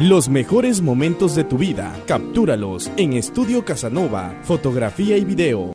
Los mejores momentos de tu vida, captúralos en Estudio Casanova, fotografía y video.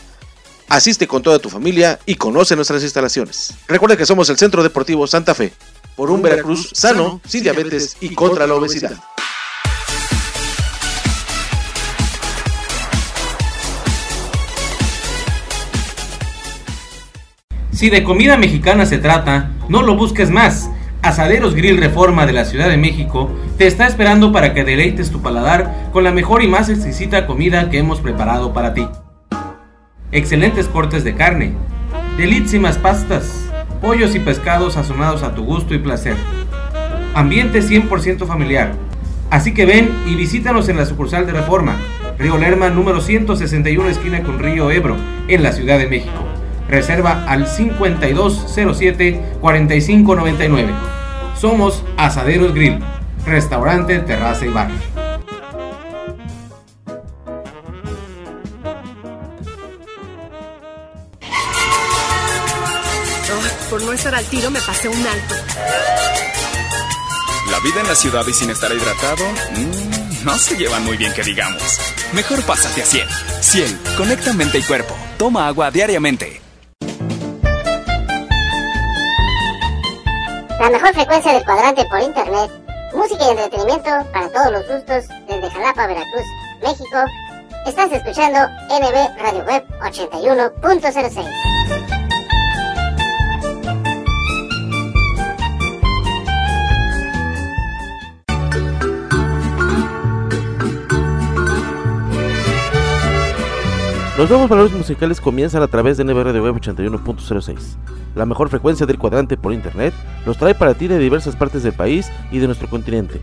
Asiste con toda tu familia y conoce nuestras instalaciones. Recuerda que somos el Centro Deportivo Santa Fe, por un Veracruz sano, sin diabetes y contra la obesidad. Si de comida mexicana se trata, no lo busques más. Asaderos Grill Reforma de la Ciudad de México te está esperando para que deleites tu paladar con la mejor y más exquisita comida que hemos preparado para ti excelentes cortes de carne, delísimas pastas, pollos y pescados sazonados a tu gusto y placer. Ambiente 100% familiar. Así que ven y visítanos en la sucursal de Reforma, Río Lerma número 161 esquina con Río Ebro, en la Ciudad de México. Reserva al 5207-4599. Somos Asaderos Grill, restaurante, terraza y bar. No estar al tiro me pasé un alto. La vida en la ciudad y sin estar hidratado, mmm, no se llevan muy bien que digamos. Mejor pásate a Ciel. Ciel, conecta mente y cuerpo. Toma agua diariamente. La mejor frecuencia del cuadrante por internet. Música y entretenimiento para todos los gustos desde Jalapa, Veracruz, México. Estás escuchando NB Radio Web 81.06. Los nuevos valores musicales comienzan a través de NBR Web 81.06. La mejor frecuencia del cuadrante por internet los trae para ti de diversas partes del país y de nuestro continente.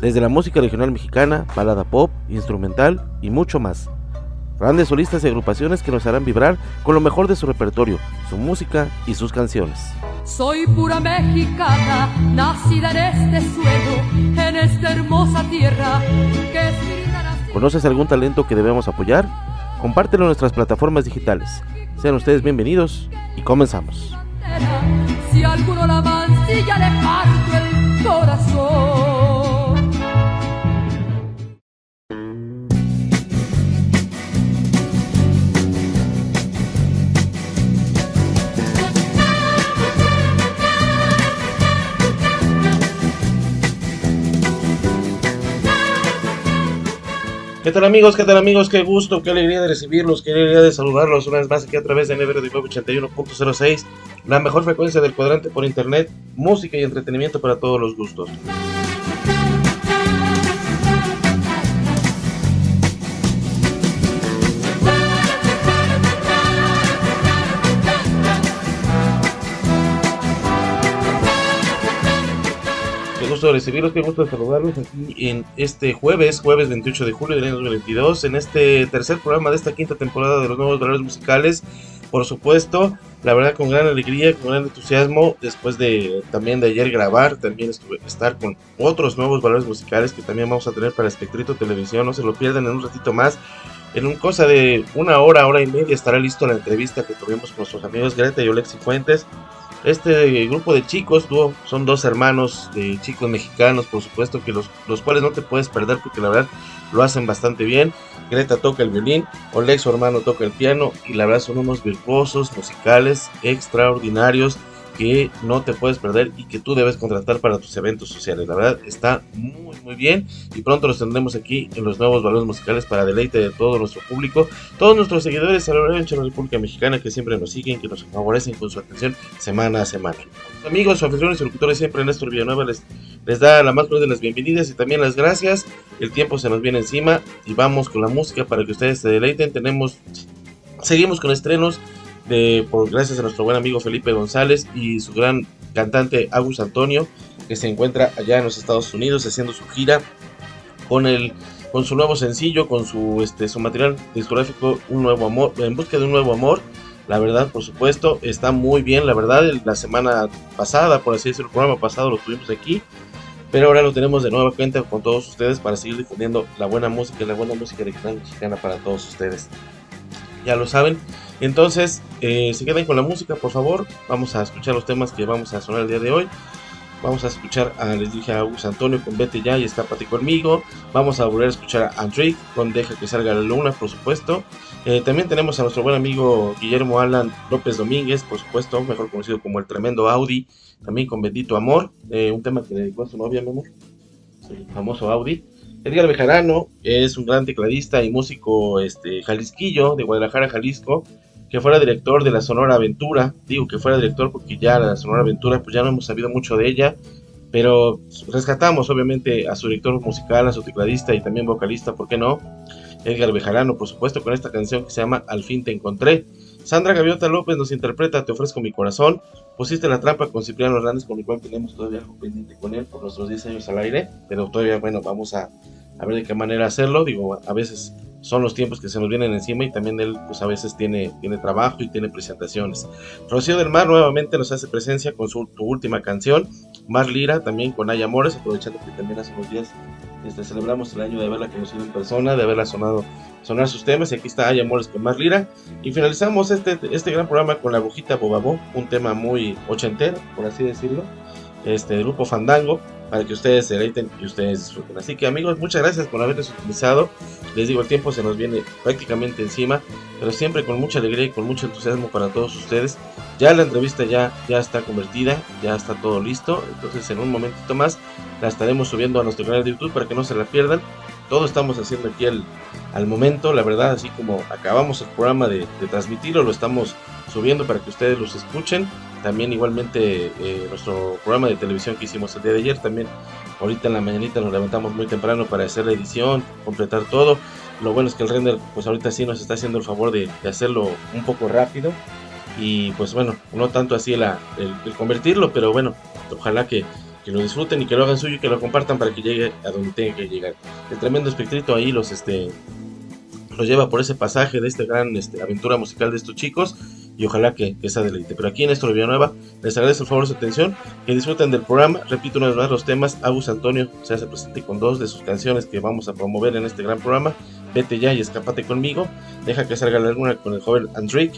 Desde la música regional mexicana, balada pop, instrumental y mucho más. Grandes solistas y agrupaciones que nos harán vibrar con lo mejor de su repertorio, su música y sus canciones. Soy pura mexicana, nacida en este suelo, en esta hermosa tierra que ¿Conoces algún talento que debemos apoyar? Compártelo en nuestras plataformas digitales. Sean ustedes bienvenidos y comenzamos. Si alguno la mancilla le parto el corazón. ¿Qué tal amigos? ¿Qué tal amigos? Qué gusto, qué alegría de recibirlos, qué alegría de saludarlos una vez más aquí a través de de 81.06, la mejor frecuencia del cuadrante por internet, música y entretenimiento para todos los gustos. Gusto de recibirlos, qué gusto saludarlos aquí en este jueves, jueves 28 de julio del año 2022, en este tercer programa de esta quinta temporada de los nuevos valores musicales. Por supuesto, la verdad con gran alegría, con gran entusiasmo, después de también de ayer grabar, también estuve estar con otros nuevos valores musicales que también vamos a tener para Espectrito Televisión, no se lo pierdan en un ratito más. En un cosa de una hora, hora y media estará listo la entrevista que tuvimos con nuestros amigos Greta y Olexi Fuentes este grupo de chicos, son dos hermanos de chicos mexicanos, por supuesto, que los, los cuales no te puedes perder porque la verdad lo hacen bastante bien. Greta toca el violín, Oleg su hermano toca el piano y la verdad son unos virtuosos musicales extraordinarios que no te puedes perder y que tú debes contratar para tus eventos sociales. La verdad está muy muy bien y pronto los tendremos aquí en los nuevos valores musicales para deleite de todo nuestro público, todos nuestros seguidores a lo largo de la República Mexicana que siempre nos siguen, que nos favorecen con su atención semana a semana. Amigos, anfitriones y locutores siempre Néstor Villanueva les, les da la más de las bienvenidas y también las gracias. El tiempo se nos viene encima y vamos con la música para que ustedes se deleiten. Tenemos seguimos con estrenos de, por gracias a nuestro buen amigo Felipe González y su gran cantante Agus Antonio, que se encuentra allá en los Estados Unidos haciendo su gira con el con su nuevo sencillo, con su este su material discográfico Un nuevo amor, en busca de un nuevo amor. La verdad, por supuesto, está muy bien, la verdad, la semana pasada, por así decirlo, el programa pasado lo tuvimos aquí, pero ahora lo tenemos de nueva cuenta con todos ustedes para seguir difundiendo la buena música, la buena música regional mexicana para todos ustedes. Ya lo saben, entonces, eh, se queden con la música, por favor. Vamos a escuchar los temas que vamos a sonar el día de hoy. Vamos a escuchar a, les dije a Augusto Antonio con Vete ya y escápate conmigo. Vamos a volver a escuchar a Andrick con Deja que salga la luna, por supuesto. Eh, también tenemos a nuestro buen amigo Guillermo Alan López Domínguez, por supuesto, mejor conocido como el tremendo Audi, también con Bendito Amor, eh, un tema que le dedicó a su novia, mi amor, el famoso Audi. Edgar Bejarano es un gran tecladista y músico este, jalisquillo de Guadalajara, Jalisco que fuera director de la Sonora Aventura. Digo que fuera director porque ya la Sonora Aventura, pues ya no hemos sabido mucho de ella. Pero rescatamos obviamente a su director musical, a su tecladista y también vocalista, ¿por qué no? Edgar Bejarano, por supuesto, con esta canción que se llama Al fin te encontré. Sandra Gaviota López nos interpreta Te ofrezco mi corazón. Pusiste la trampa con Cipriano Hernández, con el cual tenemos todavía algo pendiente con él por nuestros 10 años al aire. Pero todavía, bueno, vamos a, a ver de qué manera hacerlo. Digo, a veces son los tiempos que se nos vienen encima y también él pues a veces tiene, tiene trabajo y tiene presentaciones. Rocío del Mar nuevamente nos hace presencia con su última canción, Mar Lira también con Ay Amores, aprovechando que también hace unos días este, celebramos el año de haberla conocido en persona, de haberla sonado sonar sus temas y aquí está Ay Amores con Mar Lira y finalizamos este, este gran programa con la agujita Bobabó, un tema muy ochentero, por así decirlo, este grupo Fandango para que ustedes se deleiten y ustedes disfruten. Así que amigos, muchas gracias por habernos utilizado. Les digo, el tiempo se nos viene prácticamente encima, pero siempre con mucha alegría y con mucho entusiasmo para todos ustedes. Ya la entrevista ya, ya está convertida, ya está todo listo, entonces en un momentito más la estaremos subiendo a nuestro canal de YouTube para que no se la pierdan. Todo estamos haciendo aquí al, al momento, la verdad, así como acabamos el programa de, de transmitirlo, lo estamos subiendo para que ustedes los escuchen también igualmente eh, nuestro programa de televisión que hicimos el día de ayer, también ahorita en la mañanita nos levantamos muy temprano para hacer la edición, completar todo. Lo bueno es que el render pues ahorita sí nos está haciendo el favor de, hacerlo un poco rápido y pues bueno, no tanto así el, convertirlo, pero bueno, ojalá que, que, lo disfruten y que lo hagan suyo y que lo compartan para que llegue a donde tenga que llegar. El tremendo espectrito ahí los este los lleva por ese pasaje de esta gran este, aventura musical de estos chicos y ojalá que, que sea deleite. Pero aquí en Néstor Villanueva les agradezco el favor de su atención, que disfruten del programa. Repito una vez más los temas. Agus Antonio se hace presente con dos de sus canciones que vamos a promover en este gran programa. Vete ya y escápate conmigo. Deja que salga la luna con el joven Andrick.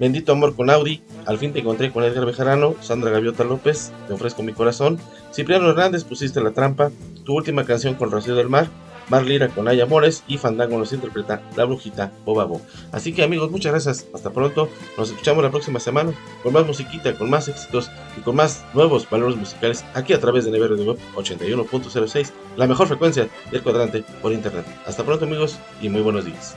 Bendito amor con Audi. Al fin te encontré con Edgar Bejarano. Sandra Gaviota López. Te ofrezco mi corazón. Cipriano Hernández pusiste la trampa. Tu última canción con Rocío del Mar. Marlira con Aya Mores y Fandango nos interpreta La Brujita Bobabo. Así que amigos, muchas gracias. Hasta pronto. Nos escuchamos la próxima semana con más musiquita, con más éxitos y con más nuevos valores musicales aquí a través de Nevero de Web 81.06, la mejor frecuencia del cuadrante por internet. Hasta pronto amigos y muy buenos días.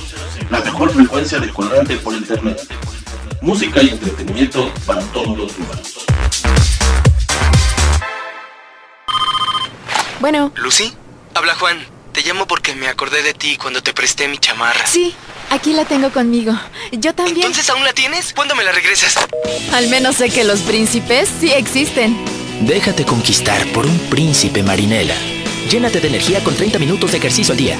la mejor frecuencia de cuadrante por internet. Música y entretenimiento para todos los humanos. Bueno. ¿Lucy? Habla Juan. Te llamo porque me acordé de ti cuando te presté mi chamarra. Sí, aquí la tengo conmigo. Yo también. ¿Entonces aún la tienes? ¿Cuándo me la regresas? Al menos sé que los príncipes sí existen. Déjate conquistar por un príncipe marinela. Llénate de energía con 30 minutos de ejercicio al día.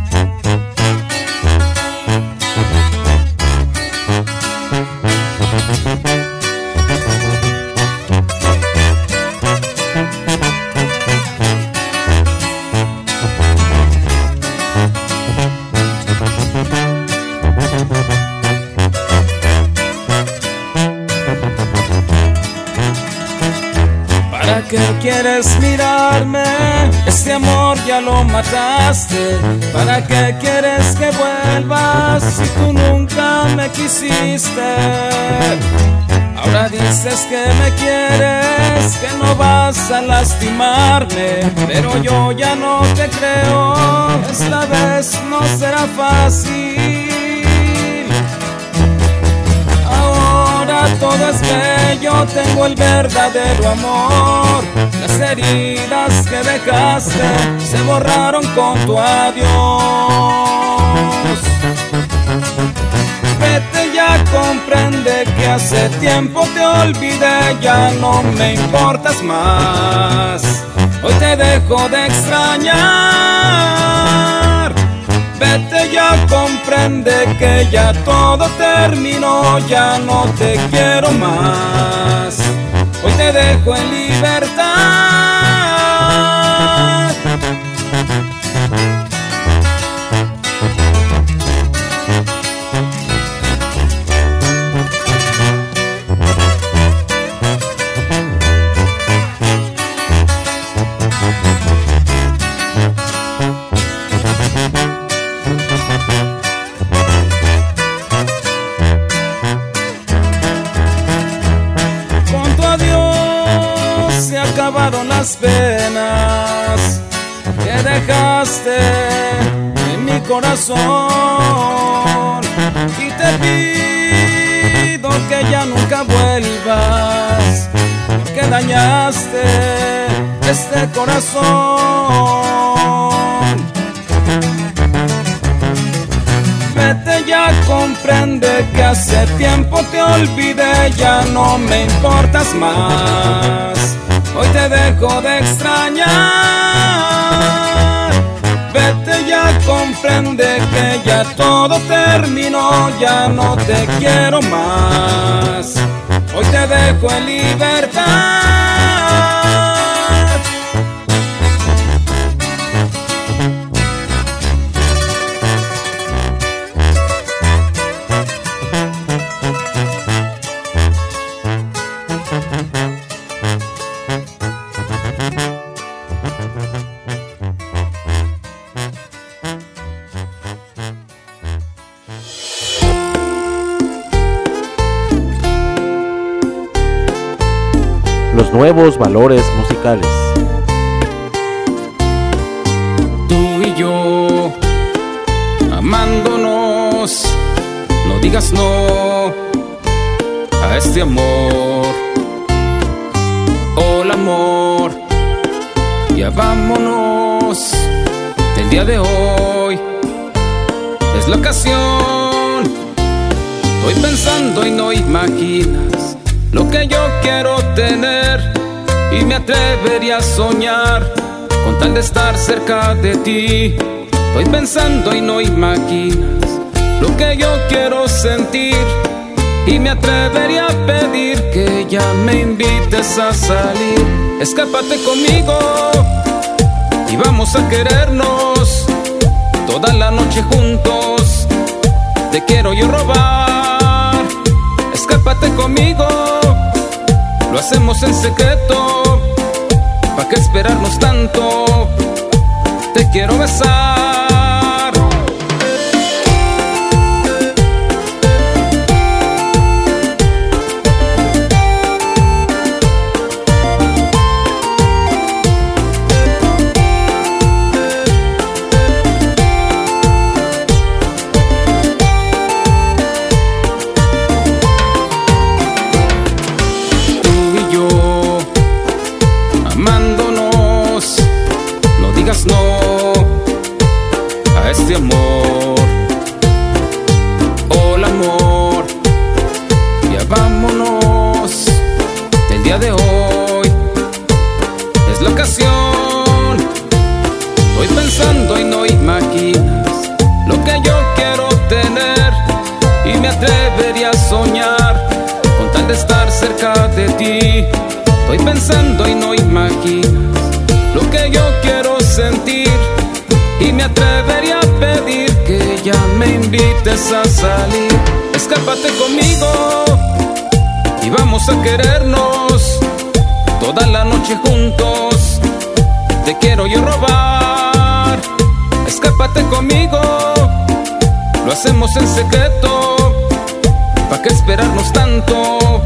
¿Para qué quieres mirarme? Este amor ya lo mataste. ¿Para qué quieres que vuelvas si tú nunca me quisiste? Ahora dices que me quieres, que no vas a lastimarme, pero yo ya no te creo. Esta vez no será fácil. Todo es bello, tengo el verdadero amor. Las heridas que dejaste se borraron con tu adiós. Vete ya, comprende que hace tiempo te olvidé, ya no me importas más. Hoy te dejo de extrañar. Vete ya, comprende que ya todo terminó, ya no te quiero más. Hoy te dejo en libertad. No me importas más. Hoy te dejo de extrañar. Vete ya, comprende que ya todo terminó, ya no te quiero más. Hoy te dejo en libertad. Nuevos valores musicales. Tú y yo, amándonos, no digas no a este amor. Hola amor, ya vámonos. El día de hoy es la ocasión. Estoy pensando y no imaginas lo que yo quiero tener y me atrevería a soñar con tal de estar cerca de ti. Estoy pensando y no imaginas lo que yo quiero sentir y me atrevería a pedir que ya me invites a salir. Escápate conmigo y vamos a querernos toda la noche juntos. Te quiero yo robar. Escápate conmigo lo hacemos en secreto. ¿Para qué esperarnos tanto? Te quiero besar. Pensando y no imaginas lo que yo quiero sentir y me atrevería a pedir que ya me invites a salir. Escápate conmigo y vamos a querernos toda la noche juntos. Te quiero yo robar. Escápate conmigo, lo hacemos en secreto. ¿Para qué esperarnos tanto?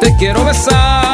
Te quiero besar.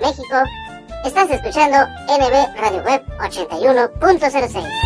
México. Estás escuchando NB Radio Web 81.06.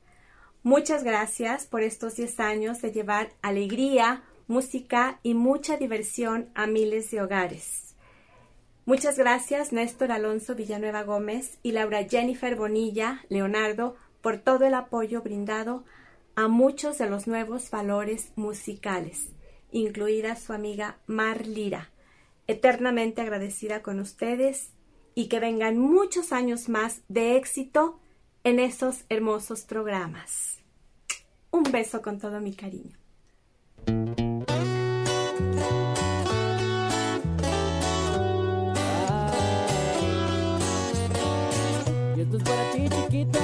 Muchas gracias por estos 10 años de llevar alegría, música y mucha diversión a miles de hogares. Muchas gracias Néstor Alonso Villanueva Gómez y Laura Jennifer Bonilla Leonardo por todo el apoyo brindado a muchos de los nuevos valores musicales, incluida su amiga Mar Lira. Eternamente agradecida con ustedes y que vengan muchos años más de éxito en esos hermosos programas. Un beso con todo mi cariño. Y esto es para ti, chiquita.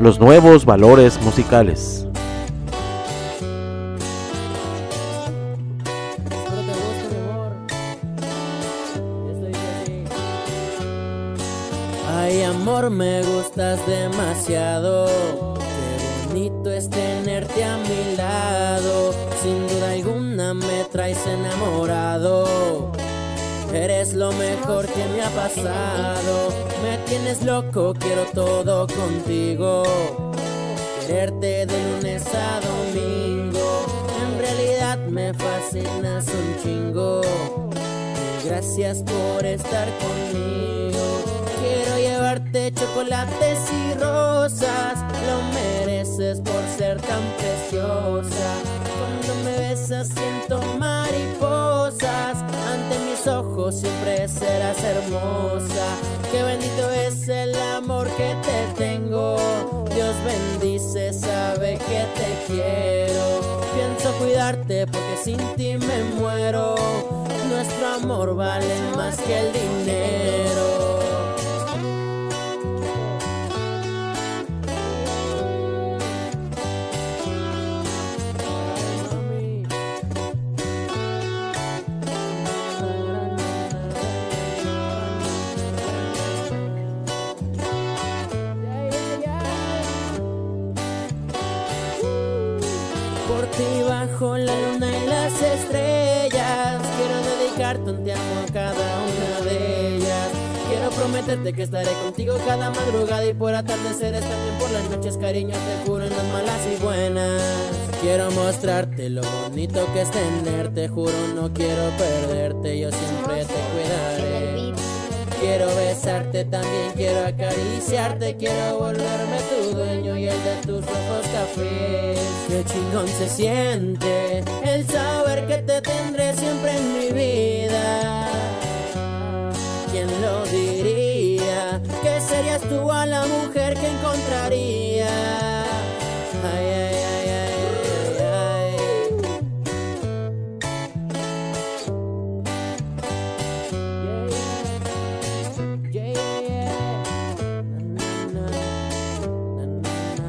Los nuevos valores musicales. Gustas demasiado. Qué bonito es tenerte a mi lado. Sin duda alguna me traes enamorado. Eres lo mejor que me ha pasado. Me tienes loco, quiero todo contigo. Quererte de lunes a domingo. En realidad me fascinas un chingo. Gracias por estar conmigo. Chocolates y rosas. Lo mereces por ser tan preciosa. Cuando me besas siento mariposas. Ante mis ojos siempre serás hermosa. Qué bendito es el amor que te tengo. Dios bendice, sabe que te quiero. Pienso cuidarte porque sin ti me muero. Nuestro amor vale más que el dinero. Prometerte que estaré contigo cada madrugada y por atardeceres también por las noches cariño te juro en las malas y buenas Quiero mostrarte lo bonito que es tenerte Juro no quiero perderte yo siempre te cuidaré Quiero besarte también, quiero acariciarte, quiero volverme tu dueño y el de tus ojos cafés. Qué chingón se siente el saber que te tendré siempre en mi vida. Serías tú a la mujer que encontraría. Ay, ay, ay, ay, ay, ay. Yeah, yeah, yeah. Na, na, na,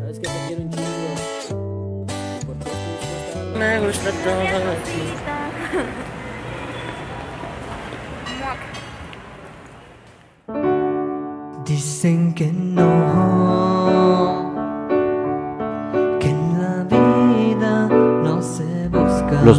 sabes que te quiero un chingo. Me gusta todo de.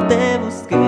Porque yo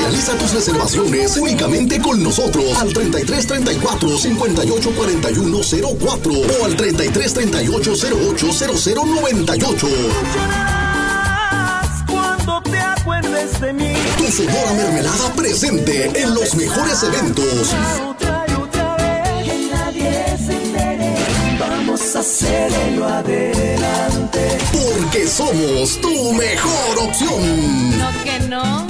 Realiza tus reservaciones únicamente con nosotros al 33 34 58 41 04 o al 33 38 08 00 98. Cuando te acuerdes de mí. Tu Sonora Mermelada presente en los mejores eventos. Otra y otra vez. Que nadie se entere. Vamos a hacerlo adelante. Porque somos tu mejor opción. No que no.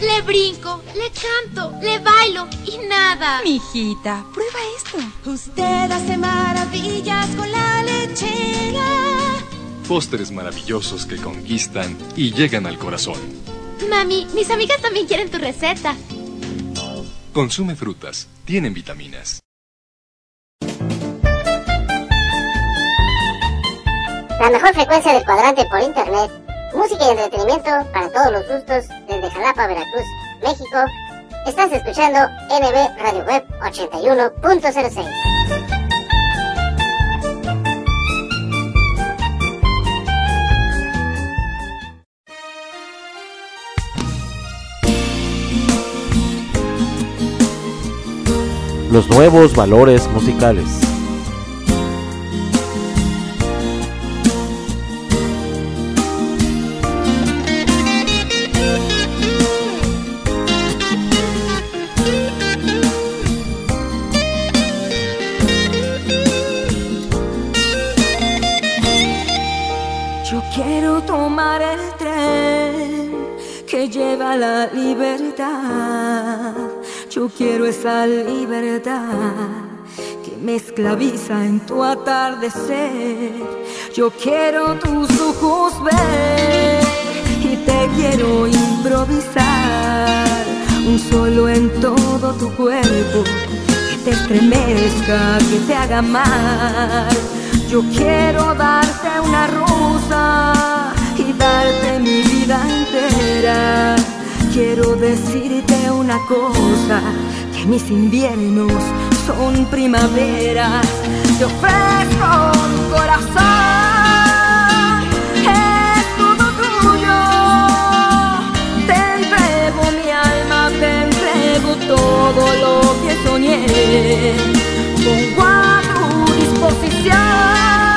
Le brinco, le canto, le bailo y nada. Mijita, prueba esto. Usted hace maravillas con la lechera. Postres maravillosos que conquistan y llegan al corazón. Mami, mis amigas también quieren tu receta. Consume frutas, tienen vitaminas. La mejor frecuencia del cuadrante por internet. Música y entretenimiento para todos los gustos desde Jalapa, Veracruz, México. Estás escuchando NB Radio Web 81.06. Los nuevos valores musicales. La libertad. Yo quiero esa libertad que me esclaviza en tu atardecer. Yo quiero tus ojos ver y te quiero improvisar. Un solo en todo tu cuerpo que te estremezca, que te haga mal. Yo quiero darte una rosa y darte mi vida entera quiero decirte una cosa, que mis inviernos son primaveras, te ofrezco un corazón, es todo tuyo, te entrego mi alma, te entrego todo lo que soñé, pongo a tu disposición.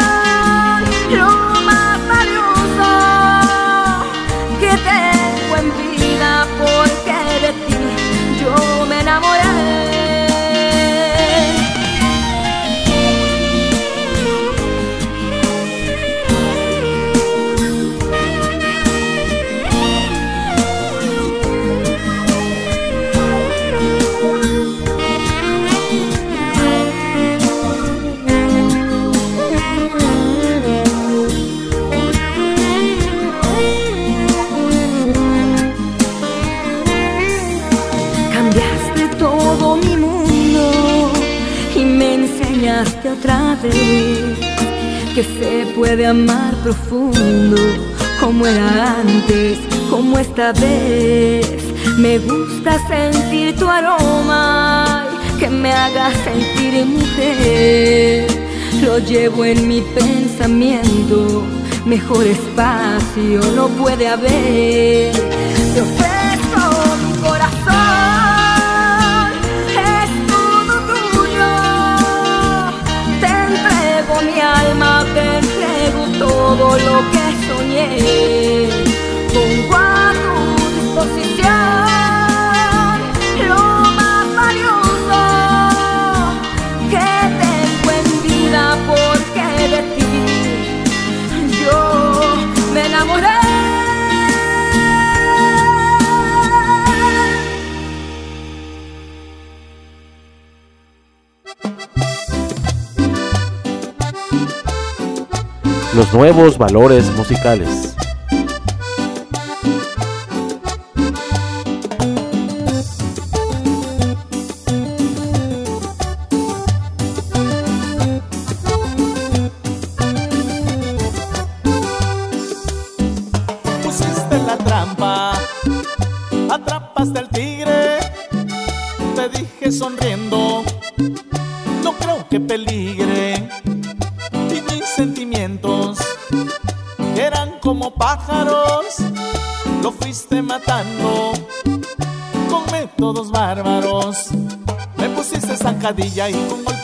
Que se puede amar profundo como era antes, como esta vez. Me gusta sentir tu aroma que me haga sentir mujer. Lo llevo en mi pensamiento, mejor espacio no puede haber. Te ofrezco mi corazón, todo lo que soñé. Los nuevos valores musicales.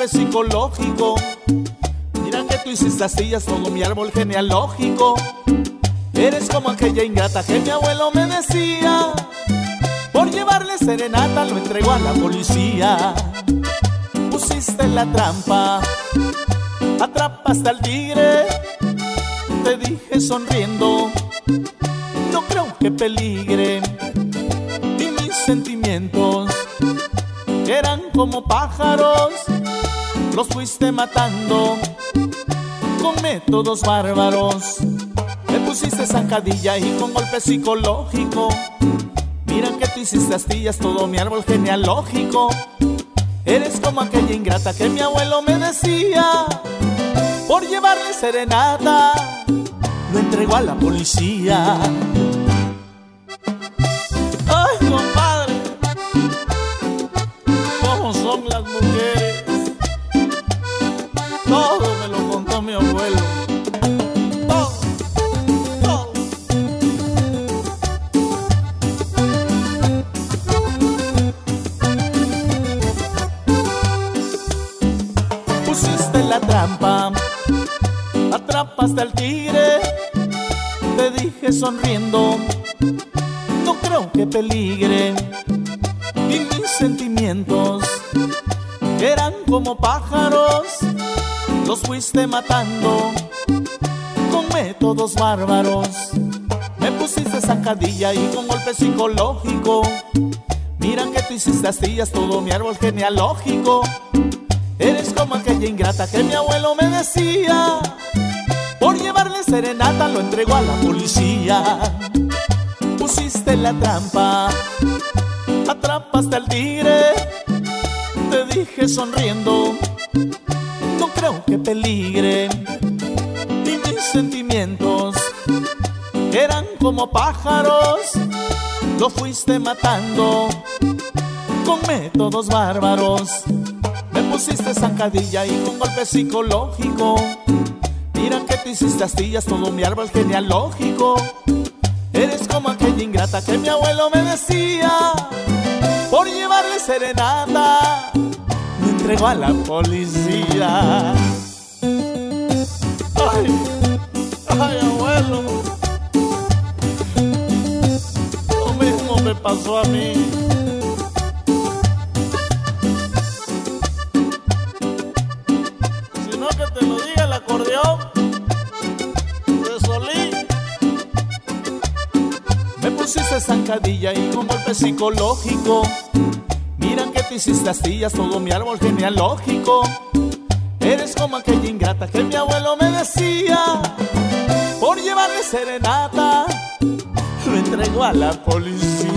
Psicológico. Mira que tú hiciste astillas todo mi árbol genealógico. Eres como aquella ingrata que mi abuelo me decía. Por llevarle serenata lo entregó a la policía. Pusiste la trampa, atrapaste al tigre. Te dije sonriendo, no creo que peligre. Y mis sentimientos, eran como pájaros, los fuiste matando con métodos bárbaros. Me pusiste zancadilla y con golpe psicológico. Mira que tú hiciste astillas todo mi árbol genealógico. Eres como aquella ingrata que mi abuelo me decía. Por llevarle serenata, lo entregó a la policía. Matando con métodos bárbaros. Me pusiste zancadilla y con golpe psicológico. Mira que tú hiciste astillas todo mi árbol genealógico. Eres como aquella ingrata que mi abuelo me decía. Por llevarle serenata lo entregó a la policía. Pusiste la trampa, atrapaste al tigre. Te dije sonriendo, peligre. Y mis sentimientos, eran como pájaros, lo fuiste matando con métodos bárbaros. Me pusiste zancadilla y con golpe psicológico. Mira que te hiciste astillas todo mi árbol genealógico. Eres como aquella ingrata que mi abuelo me decía. Por llevarle serenata, me entregó a la policía. Pasó a mí. Si no que te lo diga el acordeón de. Me pusiste zancadilla y con golpe psicológico. Miran que te hiciste astillas todo mi árbol genealógico. Eres como aquella ingrata que mi abuelo me decía. Por llevarle serenata, lo entregó a la policía.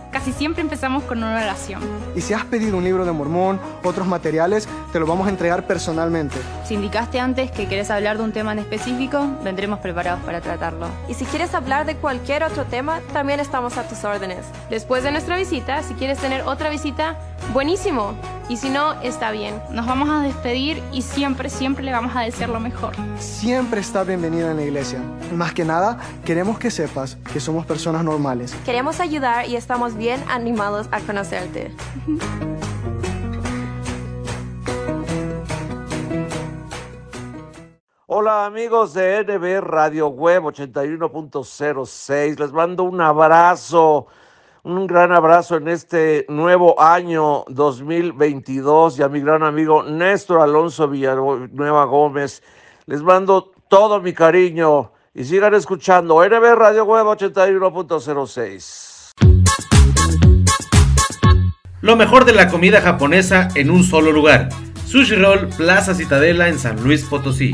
Casi siempre empezamos con una oración. Y si has pedido un libro de Mormón, otros materiales, te lo vamos a entregar personalmente. Si indicaste antes que quieres hablar de un tema en específico, vendremos preparados para tratarlo. Y si quieres hablar de cualquier otro tema, también estamos a tus órdenes. Después de nuestra visita, si quieres tener otra visita, buenísimo. Y si no, está bien. Nos vamos a despedir y siempre, siempre le vamos a desear lo mejor. Siempre está bienvenida en la iglesia. Más que nada, queremos que sepas que somos personas normales. Queremos ayudar y estamos bien animados a conocerte. Hola amigos de NB Radio Web 81.06, les mando un abrazo, un gran abrazo en este nuevo año 2022 y a mi gran amigo Néstor Alonso Villanueva Gómez, les mando todo mi cariño y sigan escuchando NB Radio Web 81.06. Lo mejor de la comida japonesa en un solo lugar. Sushi Roll Plaza Citadela en San Luis Potosí.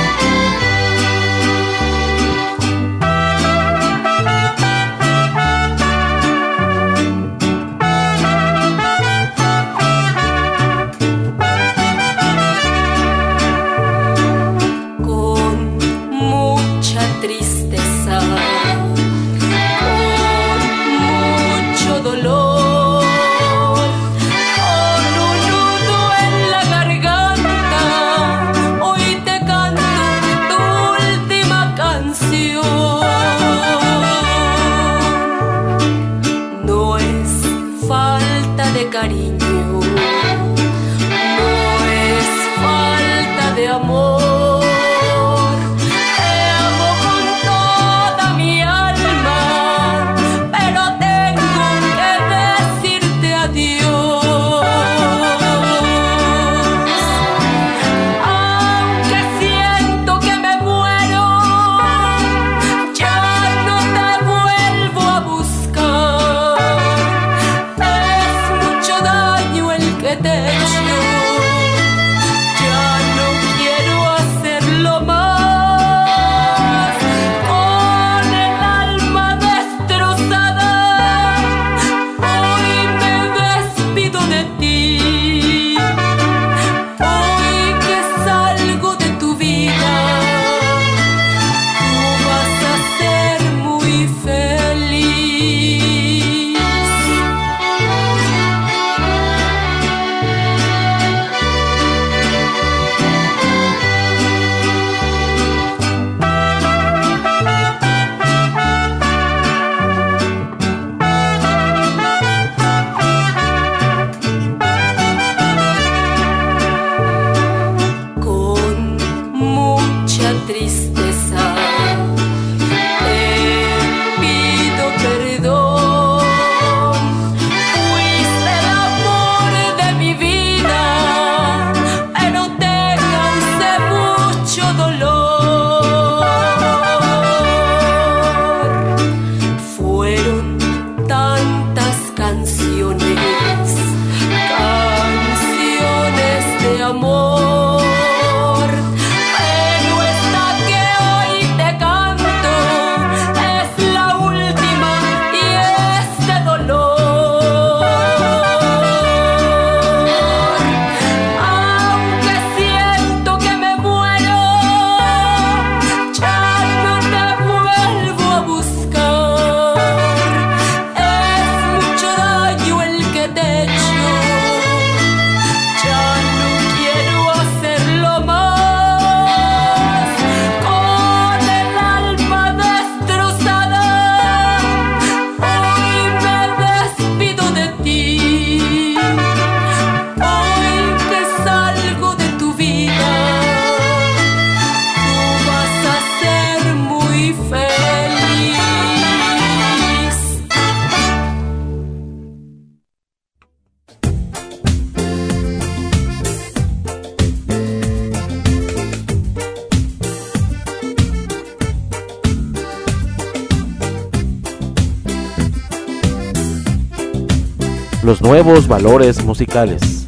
nuevos valores musicales.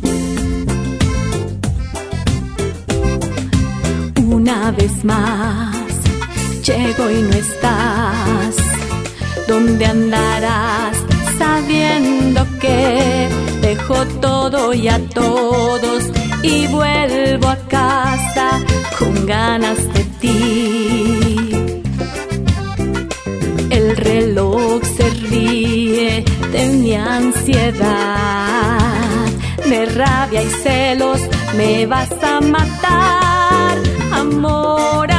Una vez más, llego y no estás. ¿Dónde andarás sabiendo que dejo todo y a todos y vuelvo a casa con ganas de ti? El reloj se ríe de mi ansiedad. De rabia y celos me vas a matar, amor.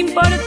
importa.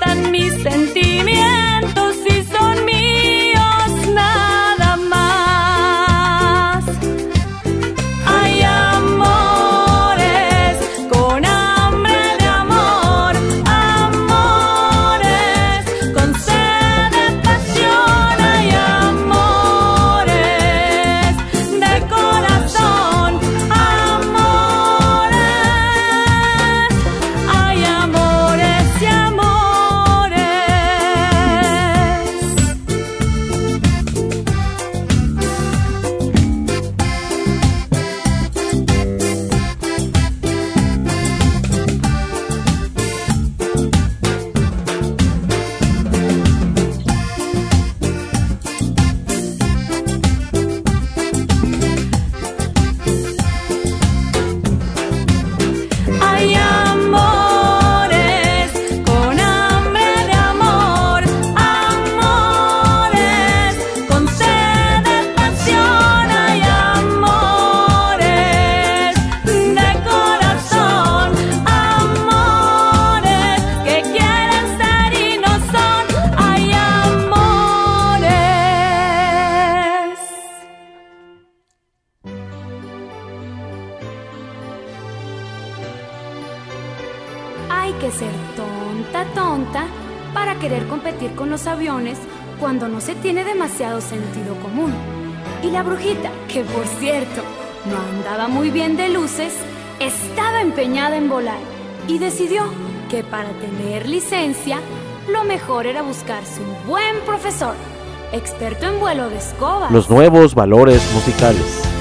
empeñada en volar y decidió que para tener licencia lo mejor era buscarse un buen profesor, experto en vuelo de escoba. Los nuevos valores musicales.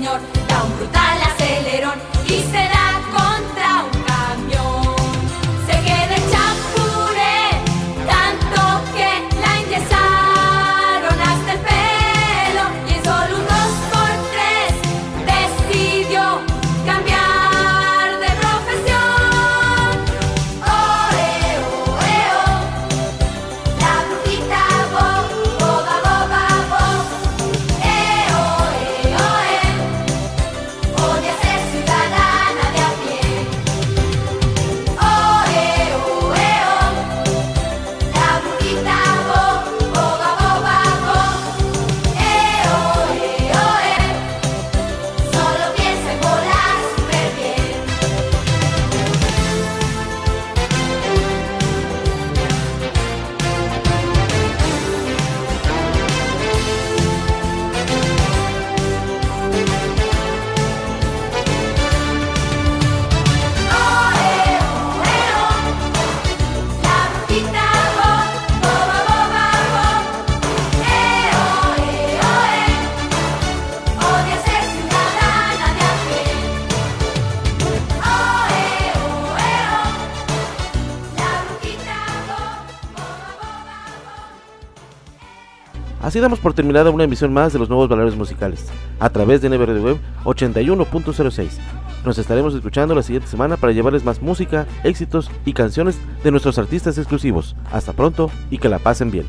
Señor. Así damos por terminada una emisión más de los nuevos valores musicales a través de NBRD Web 81.06. Nos estaremos escuchando la siguiente semana para llevarles más música, éxitos y canciones de nuestros artistas exclusivos. Hasta pronto y que la pasen bien.